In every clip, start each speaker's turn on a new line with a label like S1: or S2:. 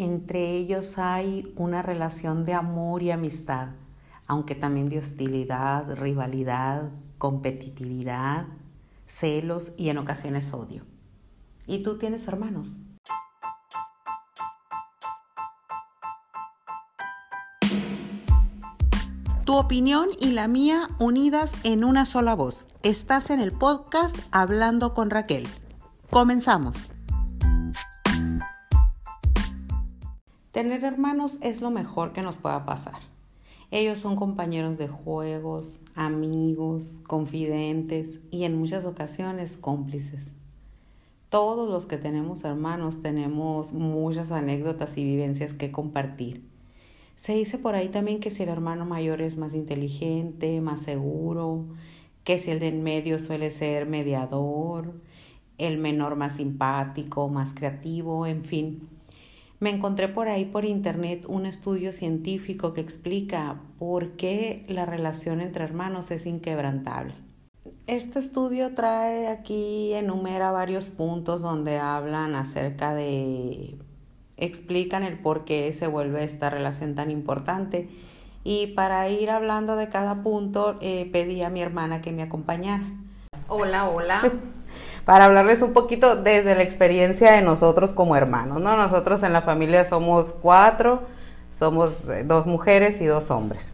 S1: Entre ellos hay una relación de amor y amistad, aunque también de hostilidad, rivalidad, competitividad, celos y en ocasiones odio. ¿Y tú tienes hermanos? Tu opinión y la mía unidas en una sola voz. Estás en el podcast Hablando con Raquel. Comenzamos. Tener hermanos es lo mejor que nos pueda pasar. Ellos son compañeros de juegos, amigos, confidentes y en muchas ocasiones cómplices. Todos los que tenemos hermanos tenemos muchas anécdotas y vivencias que compartir se dice por ahí también que si el hermano mayor es más inteligente, más seguro, que si el de en medio suele ser mediador, el menor más simpático, más creativo, en fin. Me encontré por ahí por internet un estudio científico que explica por qué la relación entre hermanos es inquebrantable. Este estudio trae aquí, enumera varios puntos donde hablan acerca de explican el por qué se vuelve esta relación tan importante. Y para ir hablando de cada punto, eh, pedí a mi hermana que me acompañara.
S2: Hola, hola.
S1: para hablarles un poquito desde la experiencia de nosotros como hermanos, ¿no? Nosotros en la familia somos cuatro, somos dos mujeres y dos hombres.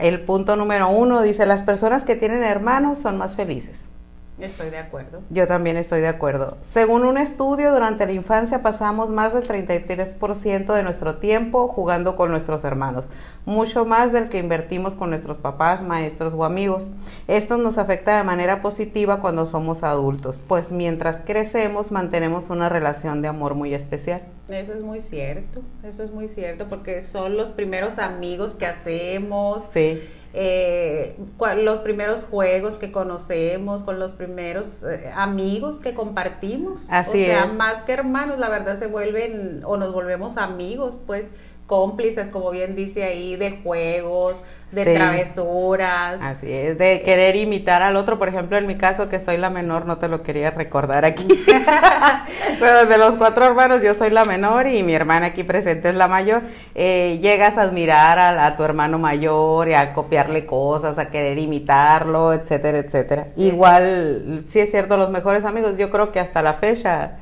S1: El punto número uno dice, las personas que tienen hermanos son más felices.
S2: Estoy de acuerdo.
S1: Yo también estoy de acuerdo. Según un estudio, durante la infancia pasamos más del 33% de nuestro tiempo jugando con nuestros hermanos, mucho más del que invertimos con nuestros papás, maestros o amigos. Esto nos afecta de manera positiva cuando somos adultos, pues mientras crecemos mantenemos una relación de amor muy especial.
S2: Eso es muy cierto, eso es muy cierto, porque son los primeros amigos que hacemos.
S1: Sí
S2: eh, los primeros juegos que conocemos, con los primeros eh, amigos que compartimos.
S1: Así
S2: o sea, más que hermanos, la verdad se vuelven o nos volvemos amigos, pues cómplices, como bien dice ahí, de juegos, de travesuras.
S1: Así es, de querer imitar al otro. Por ejemplo, en mi caso, que soy la menor, no te lo quería recordar aquí. Pero de los cuatro hermanos, yo soy la menor y mi hermana aquí presente es la mayor. Eh, llegas a admirar a, tu hermano mayor y a copiarle cosas, a querer imitarlo, etcétera, etcétera. Igual, sí es cierto, los mejores amigos, yo creo que hasta la fecha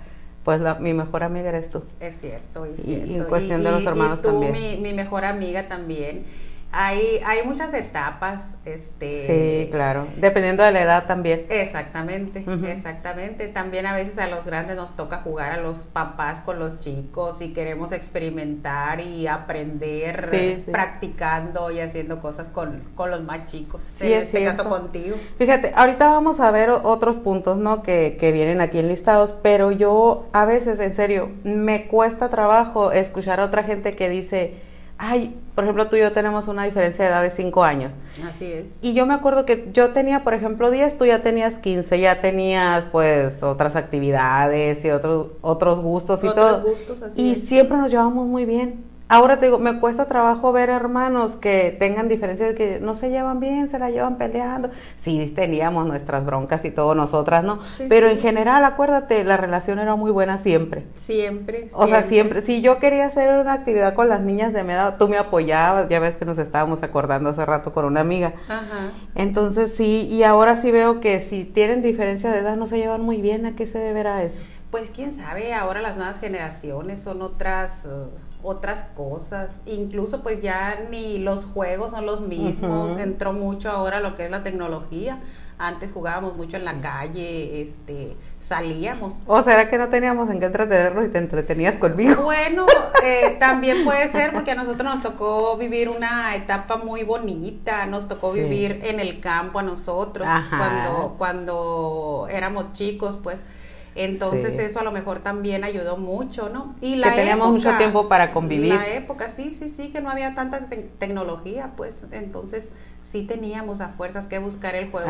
S1: pues la, mi mejor amiga eres tú.
S2: Es cierto, es cierto.
S1: Y, en cuestión de los hermanos
S2: y tú,
S1: también.
S2: Mi, mi mejor amiga también hay, hay muchas etapas. Este,
S1: sí, claro. Dependiendo de la edad también.
S2: Exactamente, exactamente. También a veces a los grandes nos toca jugar a los papás con los chicos y queremos experimentar y aprender practicando y haciendo cosas con, con los más chicos.
S1: Sí, en este caso contigo. Fíjate, ahorita vamos a ver otros puntos, ¿no? Que, que vienen aquí enlistados, pero yo a veces, en serio, me cuesta trabajo escuchar a otra gente que dice ay, por ejemplo, tú y yo tenemos una diferencia de edad de 5 años.
S2: Así es.
S1: Y yo me acuerdo que yo tenía, por ejemplo, 10, tú ya tenías 15, ya tenías pues otras actividades y otros otros gustos y
S2: otros
S1: todo.
S2: Gustos, así
S1: y siempre nos llevamos muy bien. Ahora te digo, me cuesta trabajo ver hermanos que tengan diferencias, que no se llevan bien, se la llevan peleando. Sí, teníamos nuestras broncas y todo nosotras, ¿no? Pero en general, acuérdate, la relación era muy buena siempre.
S2: Siempre.
S1: O sea, siempre. Si yo quería hacer una actividad con las niñas de mi edad, tú me apoyabas, ya ves que nos estábamos acordando hace rato con una amiga.
S2: Ajá.
S1: Entonces sí, y ahora sí veo que si tienen diferencia de edad, no se llevan muy bien, ¿a qué se deberá eso?
S2: Pues quién sabe, ahora las nuevas generaciones son otras... Uh, otras cosas, incluso pues ya ni los juegos son los mismos, entró mucho ahora lo que es la tecnología. Antes jugábamos mucho en la calle, este, salíamos.
S1: ¿O será que no teníamos en qué entretenernos y te entretenías conmigo?
S2: Bueno, eh, también puede ser porque a nosotros nos tocó vivir una etapa muy bonita, nos tocó vivir en el campo a nosotros cuando cuando éramos chicos, pues entonces eso a lo mejor también ayudó mucho, ¿no?
S1: Y la que teníamos mucho tiempo para convivir.
S2: La época, sí, sí, sí, que no había tanta tecnología, pues entonces sí teníamos a fuerzas que buscar el juego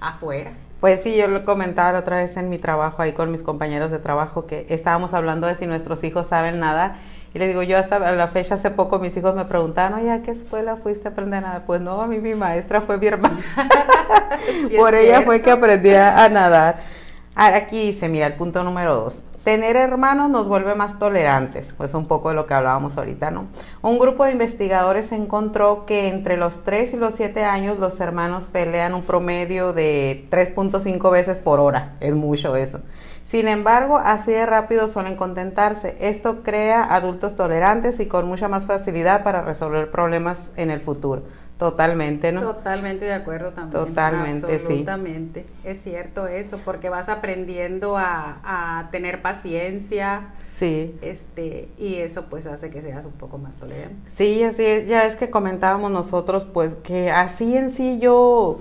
S2: afuera.
S1: Pues sí, yo lo comentaba otra vez en mi trabajo ahí con mis compañeros de trabajo que estábamos hablando de si nuestros hijos saben nada. Y les digo, yo hasta la fecha hace poco mis hijos me preguntaban, oye, ¿a qué escuela fuiste a aprender nada? Pues no, a mí mi maestra fue mi hermana. Por ella fue que aprendí a nadar. Ahora aquí dice, mira, el punto número dos. Tener hermanos nos vuelve más tolerantes, pues un poco de lo que hablábamos ahorita, ¿no? Un grupo de investigadores encontró que entre los 3 y los 7 años los hermanos pelean un promedio de 3.5 veces por hora, es mucho eso. Sin embargo, así de rápido suelen contentarse. Esto crea adultos tolerantes y con mucha más facilidad para resolver problemas en el futuro. Totalmente, ¿no?
S2: Totalmente de acuerdo también.
S1: Totalmente,
S2: Absolutamente. Es cierto eso, porque vas aprendiendo a, a, tener paciencia.
S1: Sí.
S2: Este, y eso pues hace que seas un poco más tolerante.
S1: Sí, así es, ya es que comentábamos nosotros, pues que así en sí yo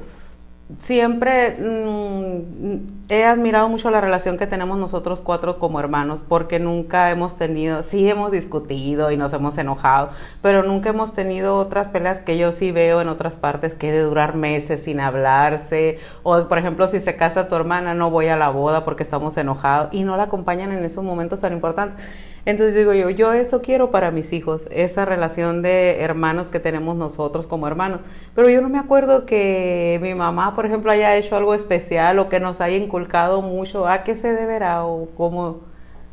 S1: siempre mm, he admirado mucho la relación que tenemos nosotros cuatro como hermanos, porque nunca hemos tenido, sí hemos discutido y nos hemos enojado, pero nunca hemos tenido otras peleas que yo sí veo en otras partes que de durar meses sin hablarse, o por ejemplo si se casa tu hermana no voy a la boda porque estamos enojados y no la acompañan en esos momentos tan importantes. Entonces digo yo, yo eso quiero para mis hijos, esa relación de hermanos que tenemos nosotros como hermanos. Pero yo no me acuerdo que mi mamá, por ejemplo, haya hecho algo especial o que nos haya inculcado mucho. ¿A qué se deberá o cómo?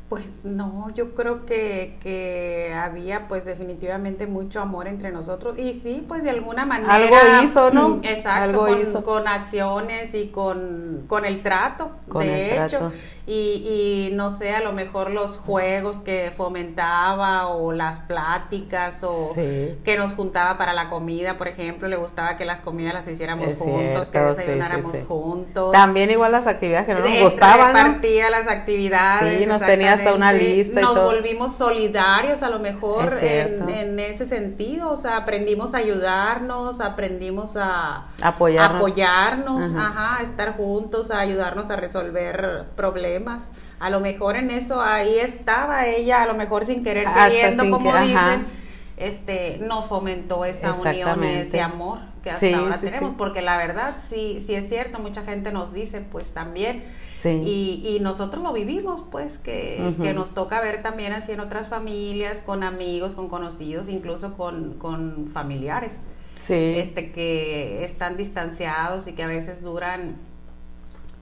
S2: Pues no, yo creo que, que había pues definitivamente mucho amor entre nosotros y sí, pues de alguna manera...
S1: Algo hizo, ¿no?
S2: Mm, exacto,
S1: Algo
S2: con,
S1: hizo.
S2: con acciones y con, con el trato,
S1: Con
S2: de
S1: el
S2: hecho.
S1: trato.
S2: Y, y no sé, a lo mejor los juegos que fomentaba o las pláticas o
S1: Sí.
S2: que nos juntaba para la comida, por ejemplo, le gustaba que las comidas las hiciéramos
S1: Es
S2: juntos, que
S1: cierto,
S2: desayunáramos
S1: sí, sí.
S2: juntos.
S1: También igual las actividades que no nos gustaban, ¿no?
S2: repartía las actividades.
S1: Sí, nos tenía hasta una lista y
S2: Nos
S1: todo.
S2: volvimos solidarios a lo mejor en, ese sentido. O sea, aprendimos a ayudarnos, aprendimos a
S1: Apoyarnos.
S2: apoyarnos,
S1: Ajá.
S2: ajá, a estar juntos, a ayudarnos a resolver problemas. A lo mejor en eso ahí estaba ella, a lo mejor sin querer queriendo,
S1: sin
S2: como
S1: que-
S2: dicen,
S1: ajá.
S2: este, nos fomentó esa unión, ese amor que hasta
S1: Sí,
S2: ahora
S1: sí,
S2: tenemos,
S1: sí.
S2: porque la verdad sí, sí es cierto, mucha gente nos dice pues también, y, y nosotros lo vivimos pues, que, que nos toca ver también así en otras familias, con amigos, con conocidos, incluso con, con familiares,
S1: Sí.
S2: este que están distanciados y que a veces duran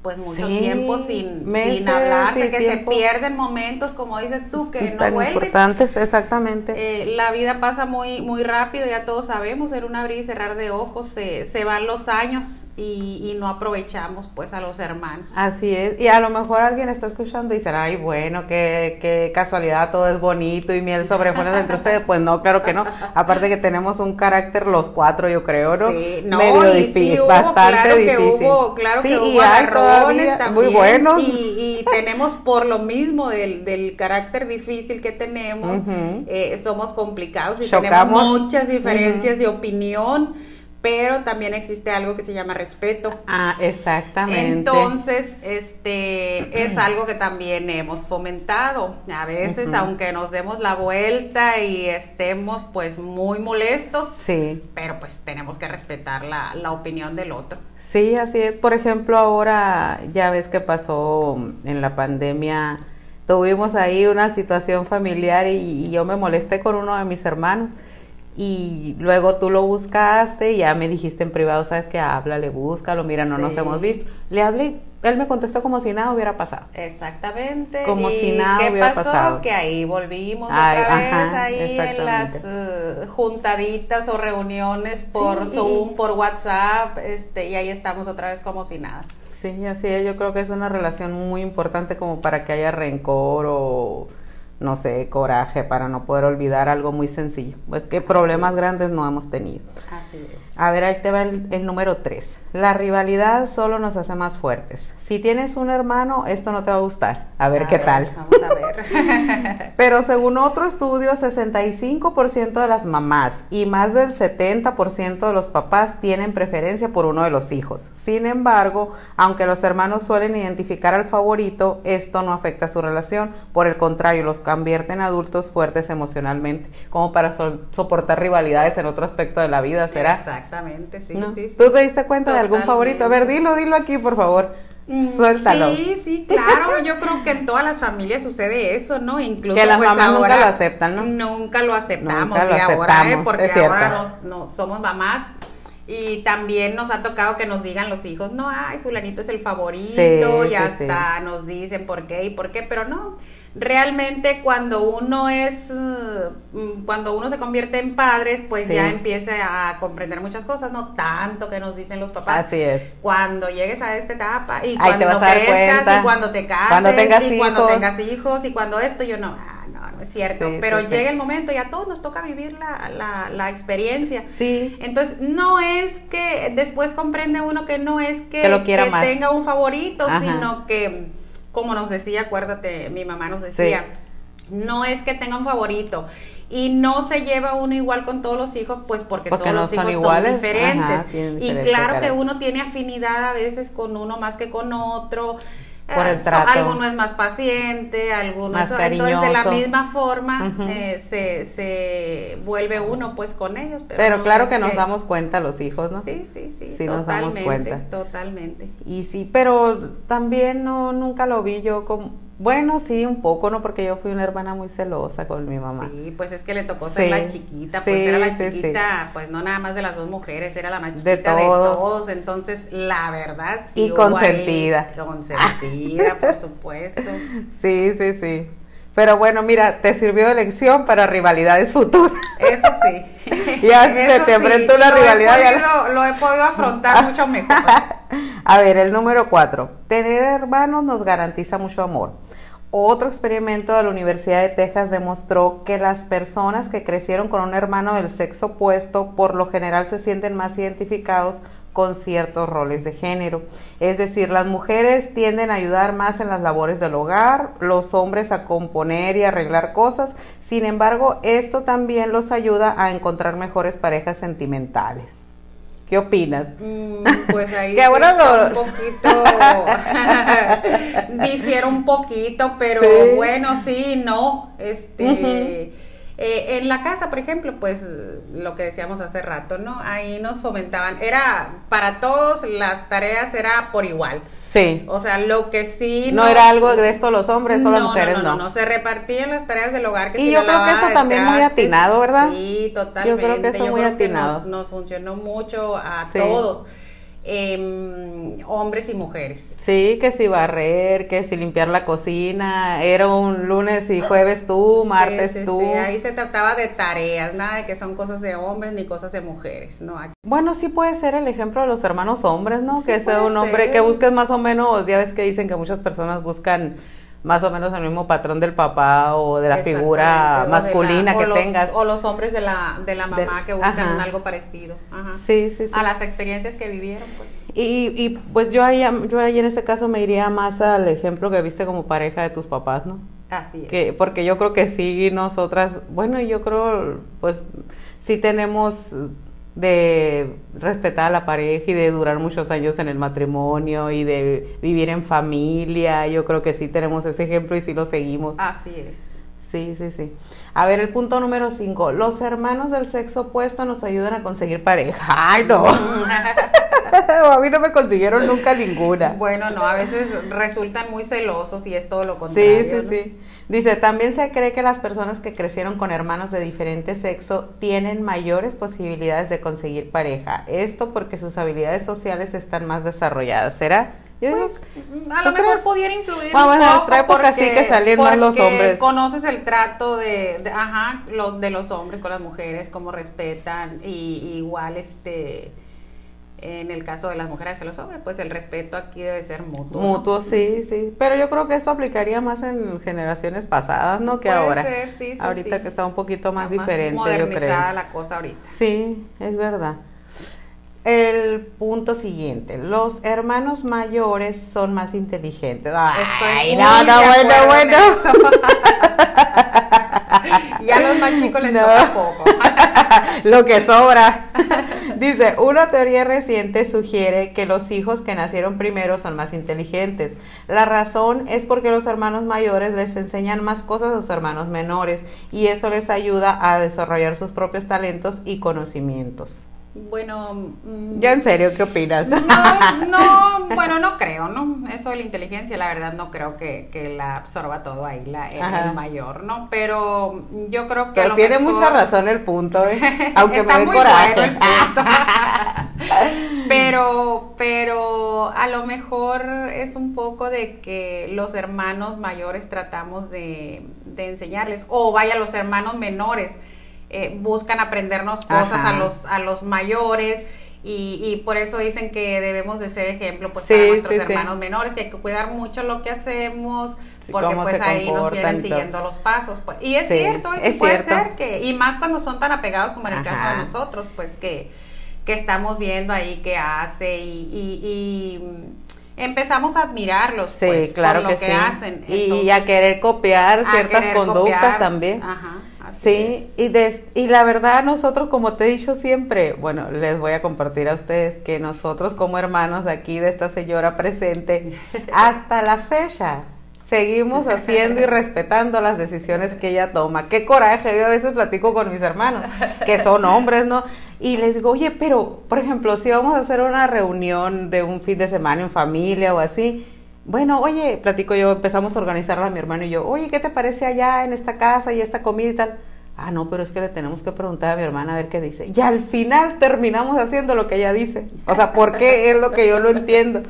S2: pues mucho
S1: Sí,
S2: tiempo sin,
S1: meses,
S2: sin hablarse, que
S1: tiempo.
S2: se pierden momentos, como dices tú, que no
S1: tan
S2: vuelven.
S1: importantes, exactamente.
S2: Eh, la vida pasa muy muy rápido, ya todos sabemos, en un abrir y cerrar de ojos se, se van los años y, y no aprovechamos pues a los hermanos.
S1: Así es, y a lo mejor alguien está escuchando y dirá, ay, bueno, qué, qué casualidad, todo es bonito y miel sobre hojuelas entre ustedes. Pues no, claro que no. Aparte que tenemos un carácter los cuatro, yo creo, ¿no?
S2: Sí, no,
S1: Medio
S2: y
S1: difícil,
S2: sí hubo,
S1: bastante
S2: claro que
S1: difícil.
S2: hubo, claro
S1: Sí,
S2: que
S1: y
S2: hubo agarrones también,
S1: muy buenos.
S2: y, y tenemos por lo mismo del, del carácter difícil que tenemos, eh, somos complicados y
S1: Chocamos.
S2: tenemos muchas diferencias de opinión, pero también existe algo que se llama respeto.
S1: Ah, exactamente.
S2: Entonces, este es algo que también hemos fomentado. A veces, aunque nos demos la vuelta y estemos pues muy molestos,
S1: Sí.
S2: pero pues tenemos que respetar la, la opinión del otro.
S1: Sí, así es. Por ejemplo, ahora ya ves que pasó en la pandemia, tuvimos ahí una situación familiar y, y yo me molesté con uno de mis hermanos. Y luego tú lo buscaste y ya me dijiste en privado, sabes que háblale, búscalo, mira, no nos hemos visto. Le hablé, él me contestó como si nada hubiera pasado.
S2: Exactamente.
S1: Como
S2: ¿Y
S1: si nada
S2: qué
S1: hubiera
S2: pasó?
S1: pasado.
S2: Que ahí volvimos
S1: Ay,
S2: otra vez
S1: ajá,
S2: ahí en las eh, juntaditas o reuniones por
S1: Sí,
S2: Zoom, por WhatsApp, este, y ahí estamos otra vez como si nada.
S1: Sí, así es. Yo creo que es una relación muy importante como para que haya rencor o, no sé, coraje para no poder olvidar algo muy sencillo. Pues que problemas grandes no hemos tenido.
S2: Así es.
S1: A ver, ahí te va el, el número 3. La rivalidad solo nos hace más fuertes. Si tienes un hermano, esto no te va a gustar. A ver
S2: A
S1: qué tal.
S2: Vamos a ver.
S1: Pero según otro estudio, 65% de las mamás y más del 70% de los papás tienen preferencia por uno de los hijos. Sin embargo, aunque los hermanos suelen identificar al favorito, esto no afecta su relación. Por el contrario, los convierte en adultos fuertes emocionalmente, como para so- soportar rivalidades en otro aspecto de la vida, ¿será?
S2: Exactamente, sí,
S1: ¿No?
S2: sí, sí.
S1: ¿Tú te diste cuenta de algún favorito? A ver, dilo, dilo aquí, por favor. Suéltalo.
S2: Sí, sí, claro. Yo creo que en todas las familias sucede eso, ¿no? Incluso
S1: Que las
S2: pues,
S1: mamás nunca lo aceptan, ¿no?
S2: Nunca lo aceptamos.
S1: Nunca lo
S2: y ahora, ¿eh? Porque ahora nos, nos- somos mamás Y también nos ha tocado que nos digan los hijos, no, ay, fulanito es el favorito, y hasta nos dicen por qué y por qué, pero no. Realmente cuando uno es, mm, cuando uno se convierte en padres, pues ya empieza a comprender muchas cosas, no tanto que nos dicen los papás.
S1: Así es.
S2: Cuando llegues a esta etapa y cuando crezcas y cuando te cases cuando y cuando tengas hijos y cuando esto, yo no, es cierto, pero llega el momento y a todos nos toca vivir la, la, experiencia.
S1: Sí.
S2: Entonces, no es que después comprende uno que no es que, tenga un favorito, sino que, como nos decía, acuérdate, mi mamá nos decía, no es que tenga un favorito. Y no se lleva uno igual con todos los hijos, pues porque, todos los hijos son, diferentes. y claro que uno tiene afinidad a veces con uno más que con otro
S1: por el trato.
S2: alguno es más paciente, alguno más es, entonces de la misma forma eh, se, se vuelve uno pues con ellos.
S1: Pero, claro que, nos damos cuenta los hijos, ¿no?
S2: Sí, sí, sí, sí nos damos cuenta. Totalmente.
S1: Y sí, pero también no nunca lo vi yo como bueno, sí, un poco, ¿no? Porque yo fui una hermana muy celosa con mi mamá.
S2: Sí, pues es que le tocó ser la chiquita, pues era la chiquita, pues no nada más de las dos mujeres, era la más chiquita de todos. entonces la verdad
S1: sí. Y consentida.
S2: consentida, por supuesto.
S1: Sí, sí, sí. Pero bueno, mira, te sirvió de lección para rivalidades futuras.
S2: Eso sí.
S1: y así se te enfrenta una rivalidad.
S2: lo he podido afrontar mucho mejor.
S1: A ver, el número cuatro. Tener hermanos nos garantiza mucho amor. Otro experimento de la Universidad de Texas demostró que las personas que crecieron con un hermano del sexo opuesto por lo general se sienten más identificados con ciertos roles de género. Es decir, las mujeres tienden a ayudar más en las labores del hogar, los hombres a componer y arreglar cosas. Sin embargo, esto también los ayuda a encontrar mejores parejas sentimentales. ¿Qué opinas?
S2: Mm, pues ahí sí un poquito, difiere un poquito, pero bueno, sí, no, este, eh, en la casa, por ejemplo, pues lo que decíamos hace rato, ¿no? Ahí nos fomentaban, era para todos las tareas era por igual.
S1: Sí.
S2: O sea, lo que sí.
S1: No era algo de esto los hombres, todas las mujeres, no.
S2: No, no, no, se repartían las tareas del hogar.
S1: Que y yo creo que eso también muy atinado, ¿verdad?
S2: Sí, totalmente.
S1: Yo creo que eso muy atinado.
S2: nos, funcionó mucho a todos eh, hombres y mujeres.
S1: Sí, que si barrer, que si limpiar la cocina, era un lunes y jueves tú, martes tú. Sí,
S2: ahí se trataba de tareas, nada de que son cosas de hombres ni cosas de mujeres, ¿no?
S1: Bueno, sí puede ser el ejemplo de los hermanos hombres, ¿no? que sea un hombre que busques más o menos, ya ves que dicen que muchas personas buscan más o menos el mismo patrón del papá o de la figura masculina que tengas.
S2: O los hombres de la, de la mamá que buscan algo parecido.
S1: Sí, sí, sí.
S2: A las experiencias que vivieron, pues.
S1: Y, y pues yo ahí, yo ahí en ese caso me iría más al ejemplo que viste como pareja de tus papás, ¿no?
S2: Así es.
S1: Que, porque yo creo que sí, nosotras, bueno, yo creo, pues sí tenemos de respetar a la pareja y de durar muchos años en el matrimonio y de vivir en familia. Yo creo que sí tenemos ese ejemplo y sí lo seguimos.
S2: Así es.
S1: Sí, sí, sí. A ver, el punto número cinco. Los hermanos del sexo opuesto nos ayudan a conseguir pareja. ¡Ay, no! a mí no me consiguieron nunca ninguna.
S2: Bueno, no, a veces resultan muy celosos y es todo lo contrario.
S1: Sí, sí, sí. Dice, también se cree que las personas que crecieron con hermanos de diferente sexo tienen mayores posibilidades de conseguir pareja. Esto porque sus habilidades sociales están más desarrolladas. ¿Será?
S2: pues, a lo mejor pudiera influir
S1: bueno, en nuestra época sí que salían más los hombres.
S2: conoces el trato de, ajá, los, de los hombres con las mujeres, cómo respetan y igual este en el caso de las mujeres y los hombres, pues el respeto aquí debe ser mutuo.
S1: Mutuo, sí, sí. Pero yo creo que esto aplicaría más en generaciones pasadas, ¿no? Que ahora.
S2: Ser, sí, sí,
S1: ahorita que está un poquito más, diferente,
S2: yo creo. la cosa ahorita.
S1: Sí, es verdad. El punto siguiente, los hermanos mayores son más inteligentes.
S2: Ay, no, no, bueno, bueno. y a los más chicos les toca poco.
S1: Lo que sobra. Dice, una teoría reciente sugiere que los hijos que nacieron primero son más inteligentes. La razón es porque los hermanos mayores les enseñan más cosas a sus hermanos menores y eso les ayuda a desarrollar sus propios talentos y conocimientos.
S2: Bueno, mm,
S1: ya en serio, ¿qué opinas?
S2: No, no, bueno, no creo, ¿no? Eso de la inteligencia, la verdad, no creo que, que la absorba todo ahí, la, el, mayor, ¿no? Pero yo creo que.
S1: Pero tiene mucha razón el punto, ¿eh? Aunque me dé coraje. el punto.
S2: pero, pero a lo mejor es un poco de que los hermanos mayores tratamos de, enseñarles, o vaya, los hermanos menores eh, buscan aprendernos cosas a los, a los mayores. Y, y, por eso dicen que debemos de ser ejemplo pues para nuestros hermanos menores, que hay que cuidar mucho lo que hacemos, porque pues ahí nos vienen siguiendo los pasos. Pues. Y es cierto, eso puede ser que, y más cuando son tan apegados como en el caso de nosotros, pues que que estamos viendo ahí que hace y, empezamos a admirarlos pues,
S1: claro por lo que, hacen. y a querer copiar ciertas conductas también. Ajá, sí, y, y la verdad nosotros, como te he dicho siempre, bueno, les voy a compartir a ustedes que nosotros como hermanos de aquí, de esta señora presente, hasta la fecha, seguimos haciendo y respetando las decisiones que ella toma. Qué coraje, yo a veces platico con mis hermanos, que son hombres, ¿no? Y les digo, oye, pero, por ejemplo, si vamos a hacer una reunión de un fin de semana en familia o así, bueno, oye, platico yo, empezamos a organizarla mi hermano y yo, oye, ¿qué te parece allá en esta casa y esta comida y tal? Ah, no, pero es que le tenemos que preguntar a mi hermana a ver qué dice. Y al final terminamos haciendo lo que ella dice. O sea, ¿por qué es lo que yo lo entiendo?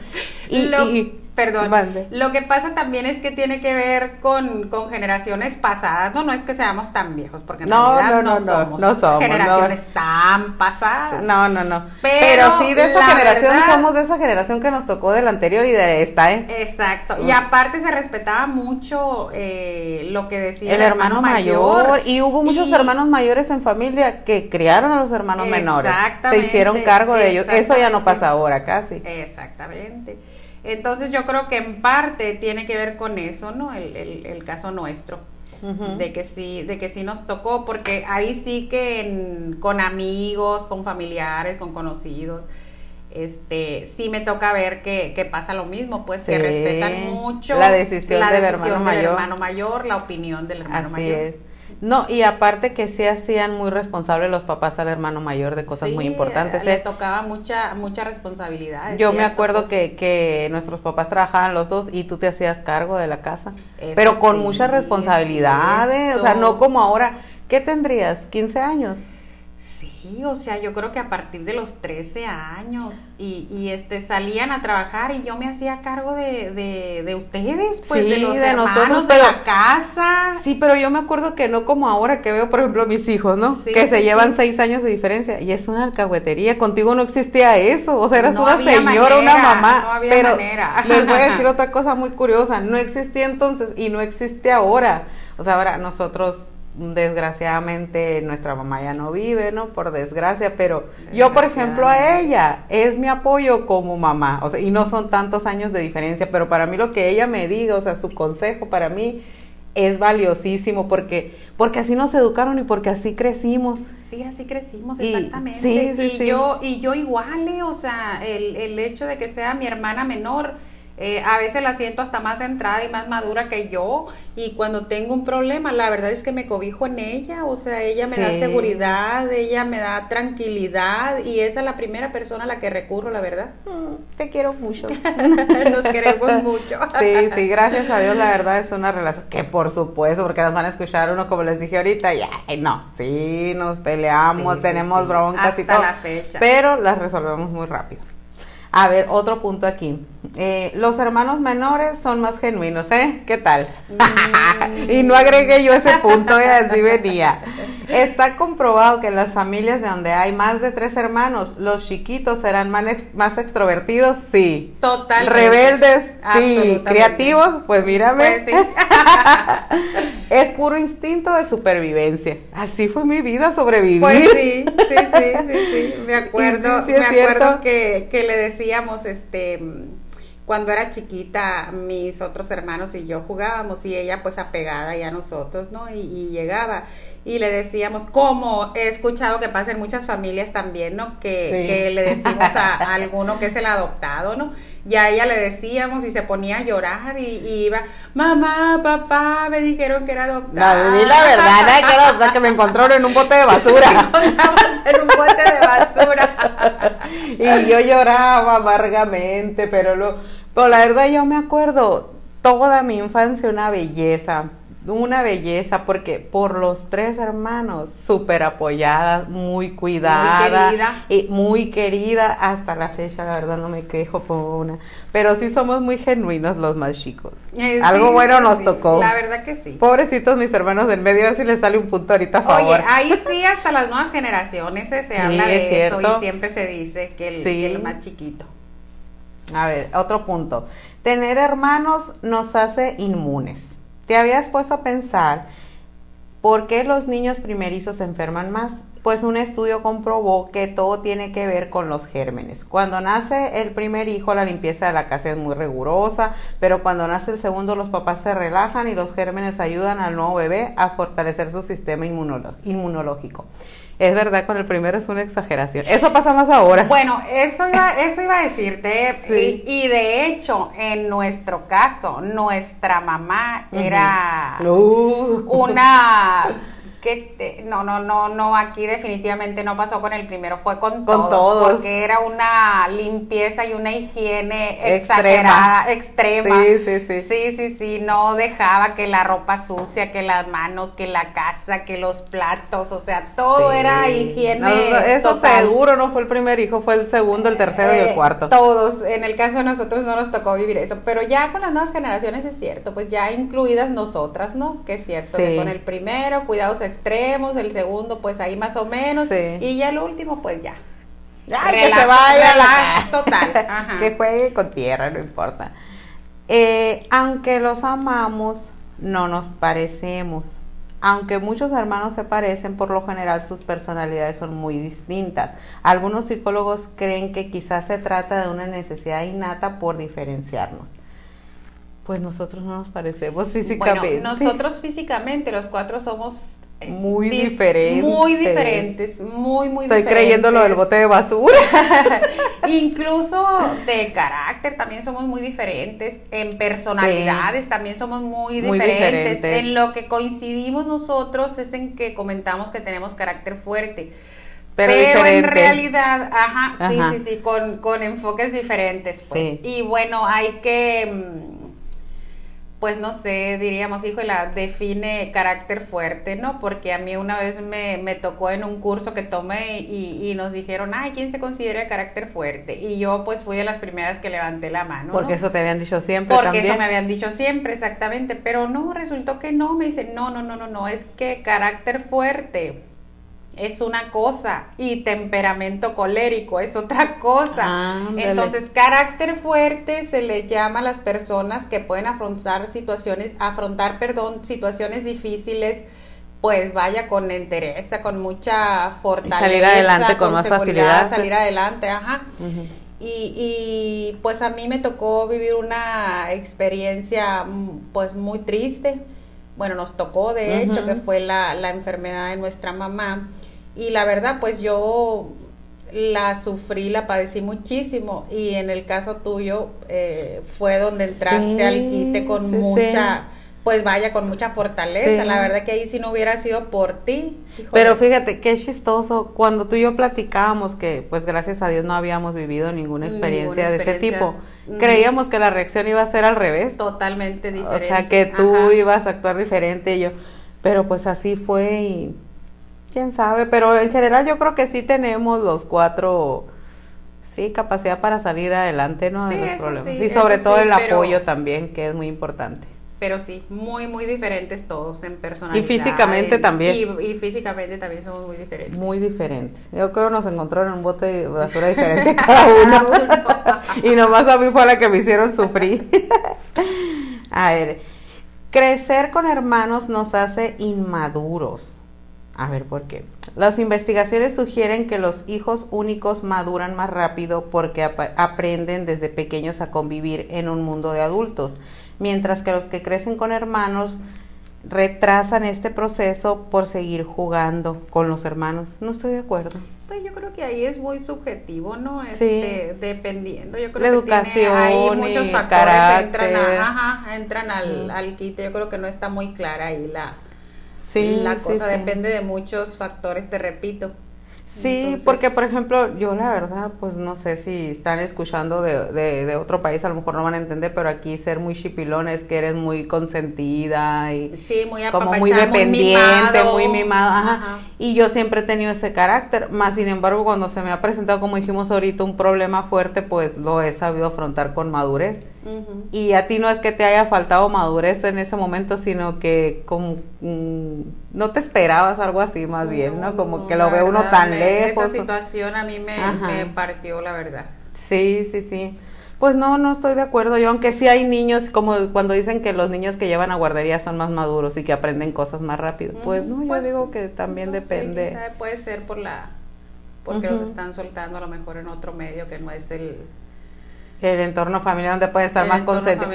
S2: Y, y Perdón. Lo que pasa también es que tiene que ver con, con, generaciones pasadas. No, no es que seamos tan viejos, porque en no, realidad no, no, somos, generaciones tan pasadas.
S1: No, no, no. Pero, sí de esa generación somos de esa generación que nos tocó de la anterior y de esta, ¿eh?
S2: Exacto. Y aparte se respetaba mucho eh, lo que decía
S1: el, hermano, mayor. Y hubo muchos hermanos mayores en familia que criaron a los hermanos menores. Se hicieron cargo de ellos. Eso ya no pasa ahora casi.
S2: Exactamente. Entonces yo creo que en parte tiene que ver con eso, ¿no? El, el, caso nuestro. de que sí de que sí nos tocó porque ahí sí que con amigos con familiares con conocidos este sí me toca ver que, que pasa lo mismo pues se respetan mucho
S1: la decisión, del, hermano
S2: mayor. la opinión del hermano mayor
S1: no, y aparte que sí hacían muy responsables los papás al hermano mayor de cosas muy importantes.
S2: Le ¿eh? tocaba mucha mucha responsabilidad.
S1: Yo me acuerdo pues. que, que nuestros papás trabajaban los dos y tú te hacías cargo de la casa, pero con muchas responsabilidades, o sea, no como ahora. ¿Qué tendrías? ¿15 años?
S2: Sí, o sea, yo creo que a partir de los 13 años y, y este salían a trabajar y yo me hacía cargo de, de, ustedes, pues de los de nosotros, de la casa.
S1: Sí, pero yo me acuerdo que no como ahora que veo, por ejemplo, mis hijos, ¿no? que se llevan seis años de diferencia y es una alcahuetería. Contigo no existía eso, o sea, eras una señora, una mamá. No había pero manera. les voy a decir otra cosa muy curiosa, no existía entonces y no existe ahora. O sea, ahora nosotros desgraciadamente nuestra mamá ya no vive, ¿no? Por desgracia, pero yo, por ejemplo, a ella es mi apoyo como mamá, o sea, y no son tantos años de diferencia, pero para mí lo que ella me diga, o sea, su consejo para mí es valiosísimo porque porque así nos educaron y porque así crecimos.
S2: Sí, así crecimos, exactamente. sí, sí, y yo y yo igual, o sea, el, el hecho de que sea mi hermana menor, eh, a veces la siento hasta más centrada y más madura que yo y cuando tengo un problema la verdad es que me cobijo en ella, o sea, ella me da seguridad, ella me da tranquilidad y esa es la primera persona a la que recurro, la verdad.
S1: Mm, te quiero mucho.
S2: Nos queremos mucho.
S1: sí, sí, gracias a Dios la verdad es una relación que por supuesto, porque nos van a escuchar uno como les dije ahorita, ya, no, sí, nos peleamos, tenemos broncas y todo. la fecha. Pero las resolvemos muy rápido. A ver, otro punto aquí. Eh, los hermanos menores son más genuinos, ¿eh? ¿Qué tal? Mm. y no agregué yo ese punto, y ¿eh? así venía. Está comprobado que en las familias de donde hay más de tres hermanos, los chiquitos serán más, extrovertidos, sí.
S2: Total.
S1: Rebeldes, sí. Creativos, pues mírame. Pues sí. es puro instinto de supervivencia. Así fue mi vida, sobrevivir.
S2: Pues sí, sí, sí, sí, sí. Me acuerdo, me acuerdo que, que le decíamos, este cuando era chiquita, mis otros hermanos y yo jugábamos y ella pues apegada ya a nosotros, ¿no? Y, llegaba y le decíamos, como he escuchado que pasa en muchas familias también, ¿no? Que, le decimos a, alguno que es el adoptado, ¿no? Y a ella le decíamos y se ponía a llorar y, iba, mamá, papá, me dijeron que era adoptado.
S1: No, la verdad, que, que me encontraron en un bote de basura.
S2: en un bote de basura.
S1: y yo lloraba amargamente, pero lo pero la verdad yo me acuerdo toda mi infancia una belleza. Una belleza porque por los tres hermanos, súper apoyada, muy cuidada. Muy querida. Y muy querida hasta la fecha, la verdad no me quejo por una. Pero sí somos muy genuinos los más chicos. Eh, Algo bueno nos tocó.
S2: La verdad que sí.
S1: Pobrecitos mis hermanos del medio, a ver si les sale un punto ahorita a favor. Oye,
S2: ahí sí hasta las nuevas generaciones eh, se habla de eso y siempre se dice que el, que el más chiquito.
S1: A ver, otro punto. Tener hermanos nos hace inmunes. ¿Te habías puesto a pensar por qué los niños primerizos se enferman más? Pues un estudio comprobó que todo tiene que ver con los gérmenes. Cuando nace el primer hijo, la limpieza de la casa es muy rigurosa, pero cuando nace el segundo, los papás se relajan y los gérmenes ayudan al nuevo bebé a fortalecer su sistema inmunológico. Es verdad, con el primero es una exageración. Eso pasa más ahora.
S2: Bueno, eso iba, eso iba a decirte. Y, de hecho, en nuestro caso, nuestra mamá era uh. una que no, no, no, no, aquí definitivamente no pasó con el primero, fue con, todos, porque era una limpieza y una higiene exagerada, extrema. Sí, sí, sí. Sí, sí, sí, no dejaba que la ropa sucia, que las manos, que la casa, que los platos, o sea, todo era higiene.
S1: eso seguro no fue el primer hijo, fue el segundo, el tercero y el eh, cuarto.
S2: Todos, en el caso de nosotros no nos tocó vivir eso, pero ya con las nuevas generaciones es cierto, pues ya incluidas nosotras, ¿no? Que es cierto, que con el primero, cuidados extremos, el segundo pues ahí más o menos y ya el último pues ya.
S1: que se vaya la... total. que juegue con tierra, no importa. Eh, aunque los amamos, no nos parecemos. Aunque muchos hermanos se parecen, por lo general sus personalidades son muy distintas. Algunos psicólogos creen que quizás se trata de una necesidad innata por diferenciarnos. Pues nosotros no nos parecemos físicamente.
S2: Bueno, nosotros físicamente, los cuatro somos
S1: muy diferentes.
S2: Muy diferentes, muy, muy
S1: Estoy creyendo lo del bote de basura.
S2: Incluso de carácter también somos muy diferentes, en personalidades también somos muy diferentes. En lo que coincidimos nosotros es en que comentamos que tenemos carácter fuerte. Pero, en realidad, ajá, sí, sí, sí, con, con enfoques diferentes. Pues. Y bueno, hay que mm, pues no sé, diríamos, hijo, la define carácter fuerte, ¿no? Porque a mí una vez me, me tocó en un curso que tomé y, y, nos dijeron, ay, ¿quién se considera de carácter fuerte? Y yo pues fui de las primeras que levanté la mano.
S1: Porque eso te habían dicho siempre.
S2: Porque eso me habían dicho siempre, exactamente, pero no, resultó que no, me dicen, no, no, no, no, no, es que carácter fuerte es una cosa y temperamento colérico es otra cosa. Entonces, carácter fuerte se le llama a las personas que pueden afrontar situaciones, afrontar, perdón, situaciones difíciles, pues vaya con entereza, con mucha fortaleza,
S1: salir adelante con, más facilidad,
S2: salir adelante, ajá. y, y pues a mí me tocó vivir una experiencia mm, pues muy triste. Bueno, nos tocó de hecho que fue la, la enfermedad de nuestra mamá y la verdad, pues yo la sufrí, la padecí muchísimo y en el caso tuyo eh, fue donde entraste al quite con mucha, pues vaya, con mucha fortaleza. La verdad que ahí si no hubiera sido por ti.
S1: Pero fíjate, qué chistoso, cuando tú y yo platicábamos que pues gracias a Dios no habíamos vivido ninguna experiencia, de ese tipo, creíamos que la reacción iba a ser al revés.
S2: Totalmente diferente.
S1: O sea, que tú ibas a actuar diferente y yo, pero pues así fue y quién sabe, pero en general yo creo que sí tenemos los cuatro, sí, capacidad para salir adelante, ¿no?
S2: Sí,
S1: y sobre todo el apoyo también, que es muy importante.
S2: Pero sí, muy, muy diferentes todos en personalidad.
S1: Y físicamente también.
S2: Y, físicamente también somos muy diferentes.
S1: Muy diferentes. Yo creo que nos encontraron en un bote de basura diferente cada uno. y nomás a mí fue la que me hicieron sufrir. a ver, crecer con hermanos nos hace inmaduros a ver por qué. Las investigaciones sugieren que los hijos únicos maduran más rápido porque aprenden desde pequeños a convivir en un mundo de adultos, mientras que los que crecen con hermanos retrasan este proceso por seguir jugando con los hermanos. No estoy de acuerdo.
S2: Pues yo creo que ahí es muy subjetivo, ¿no? Este, dependiendo. Yo creo
S1: La que educación
S2: hay muchos factores entran, ajá, entran al, al quite. Yo creo que no está muy clara ahí la, la cosa depende de muchos factores, te repito.
S1: Sí, porque por ejemplo, yo la verdad, pues no sé si están escuchando de, de, otro país, a lo mejor no van a entender, pero aquí ser muy chipilón es que eres muy consentida y
S2: sí, muy
S1: como muy dependiente, muy mimado, ajá. Y yo siempre he tenido ese carácter, más sin embargo, cuando se me ha presentado, como dijimos ahorita, un problema fuerte, pues lo he sabido afrontar con madurez. Y a ti no es que te haya faltado madurez en ese momento, sino que como mm, no te esperabas algo así más bien, ¿no? Como que lo ve uno tan lejos.
S2: Esa situación a mí me, me, partió, la verdad.
S1: Sí, sí, sí. Pues no, no estoy de acuerdo yo, aunque sí hay niños, como cuando dicen que los niños que llevan a guardería son más maduros y que aprenden cosas más rápido. Pues no, yo pues digo que también depende.
S2: puede ser por la porque los están soltando a lo mejor en otro medio que no es el
S1: el entorno familiar donde puede estar más consentido.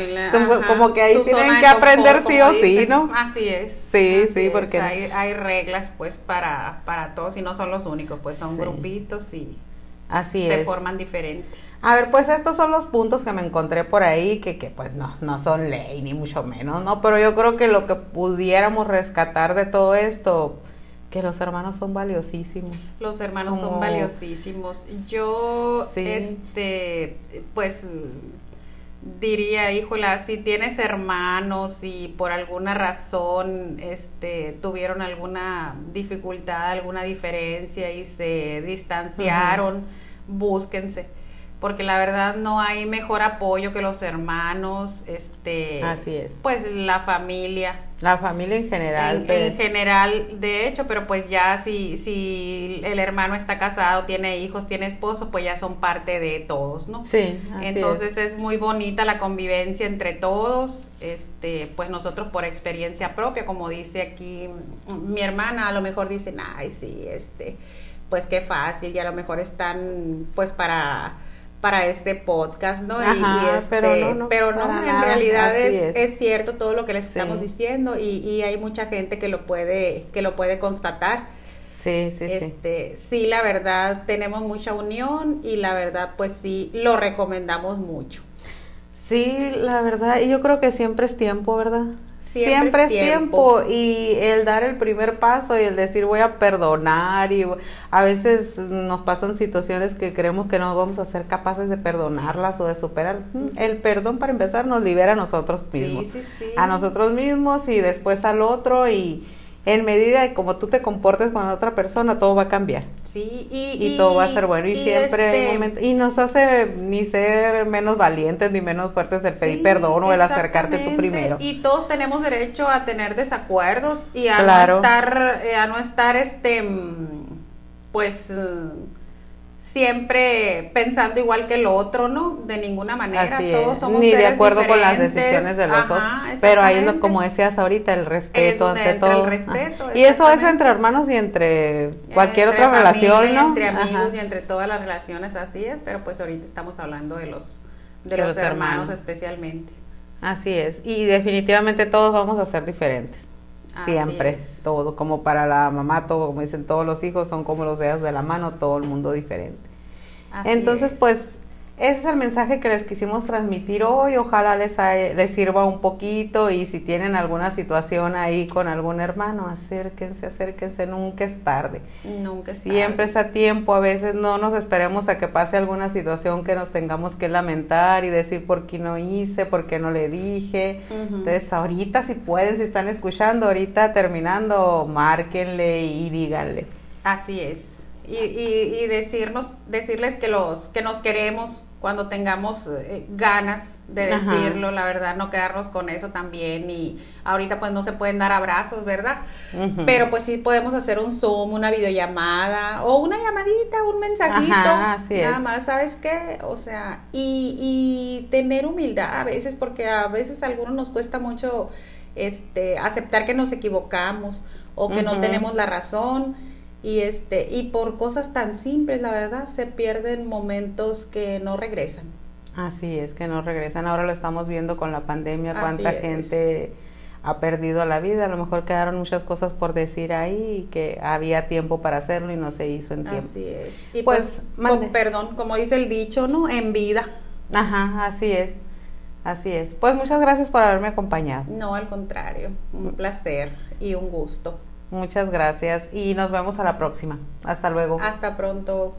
S1: Como que ahí tienen que aprender sí o sí, ¿no?
S2: Así es.
S1: Sí, sí, porque
S2: hay, hay, reglas pues para, para todos y no son los únicos, pues son grupitos y
S1: así
S2: se forman diferentes.
S1: A ver, pues estos son los puntos que me encontré por ahí, que, que pues no, no son ley, ni mucho menos, ¿no? Pero yo creo que lo que pudiéramos rescatar de todo esto, que los hermanos son valiosísimos.
S2: Los hermanos son valiosísimos. Yo, este, pues diría, híjola, si tienes hermanos y por alguna razón este, tuvieron alguna dificultad, alguna diferencia y se distanciaron, búsquense. Porque la verdad no hay mejor apoyo que los hermanos, este,
S1: así es,
S2: pues la familia,
S1: la familia en general.
S2: En, en, general, de hecho, pero pues ya si, si el hermano está casado, tiene hijos, tiene esposo, pues ya son parte de todos, ¿no?
S1: Sí.
S2: Entonces es. muy bonita la convivencia entre todos. Este, pues nosotros por experiencia propia, como dice aquí mi hermana, a lo mejor dicen, ay, sí, este, pues qué fácil, y a lo mejor están, pues para para este podcast, ¿no? y, este, pero no, pero no en realidad es, es. cierto todo lo que les estamos diciendo y, y, hay mucha gente que lo puede que lo puede constatar.
S1: Sí, sí,
S2: este, sí. Sí, la verdad tenemos mucha unión y la verdad pues sí lo recomendamos mucho.
S1: Sí, la verdad, y yo creo que siempre es tiempo, ¿verdad? Siempre, es tiempo. y el dar el primer paso y el decir voy a perdonar y a veces nos pasan situaciones que creemos que no vamos a ser capaces de perdonarlas o de superar. El perdón para empezar nos libera a nosotros mismos, a nosotros mismos y después al otro y en medida de como tú te comportes con la otra persona, todo va a cambiar.
S2: Sí,
S1: y, todo va a ser bueno. Y, siempre este y nos hace ni ser menos valientes ni menos fuertes el pedir perdón o el acercarte tú primero.
S2: Y todos tenemos derecho a tener desacuerdos y a no estar, eh, a no estar este pues siempre pensando igual que el otro, ¿no? De ninguna manera, todos somos
S1: Ni de acuerdo con las decisiones de los. Pero ahí lo, como decías ahorita, el respeto ante todo.
S2: El respeto,
S1: y eso es entre hermanos y entre cualquier otra relación, ¿no?
S2: Entre amigos y entre todas las relaciones, así es, pero pues ahorita estamos hablando de los, de, los, hermanos, especialmente.
S1: Así es, y definitivamente todos vamos a ser diferentes. Siempre, todo, como para la mamá, todo, como dicen todos los hijos, son como los dedos de la mano, todo el mundo diferente. Entonces, pues, ese es el mensaje que les quisimos transmitir hoy. Ojalá les, les sirva un poquito y si tienen alguna situación ahí con algún hermano, acérquense, acérquense, nunca es tarde.
S2: Nunca es
S1: tarde. Siempre es a tiempo, a veces no nos esperemos a que pase alguna situación que nos tengamos que lamentar y decir por qué no hice, por qué no le dije. Entonces, ahorita si pueden, si están escuchando, ahorita terminando, márquenle y díganle.
S2: Así es y, y, decirnos, decirles que los que nos queremos cuando tengamos eh, ganas de decirlo, la verdad, no quedarnos con eso también y ahorita pues no se pueden dar abrazos, ¿verdad? Pero pues sí podemos hacer un Zoom, una videollamada o una llamadita, un mensajito, nada más, ¿sabes qué? O sea, y, y tener humildad a veces porque a veces a algunos nos cuesta mucho este aceptar que nos equivocamos o que no tenemos la razón y este y por cosas tan simples la verdad se pierden momentos que no regresan.
S1: Así es que no regresan. Ahora lo estamos viendo con la pandemia cuánta gente ha perdido la vida. A lo mejor quedaron muchas cosas por decir ahí y que había tiempo para hacerlo y no se hizo en tiempo.
S2: Así es. Y pues, pues perdón como dice el dicho no en vida.
S1: Ajá así es. Así es. Pues muchas gracias por haberme acompañado.
S2: No al contrario. Un placer y un gusto
S1: Muchas gracias y nos vemos a la próxima. Hasta luego.
S2: Hasta pronto.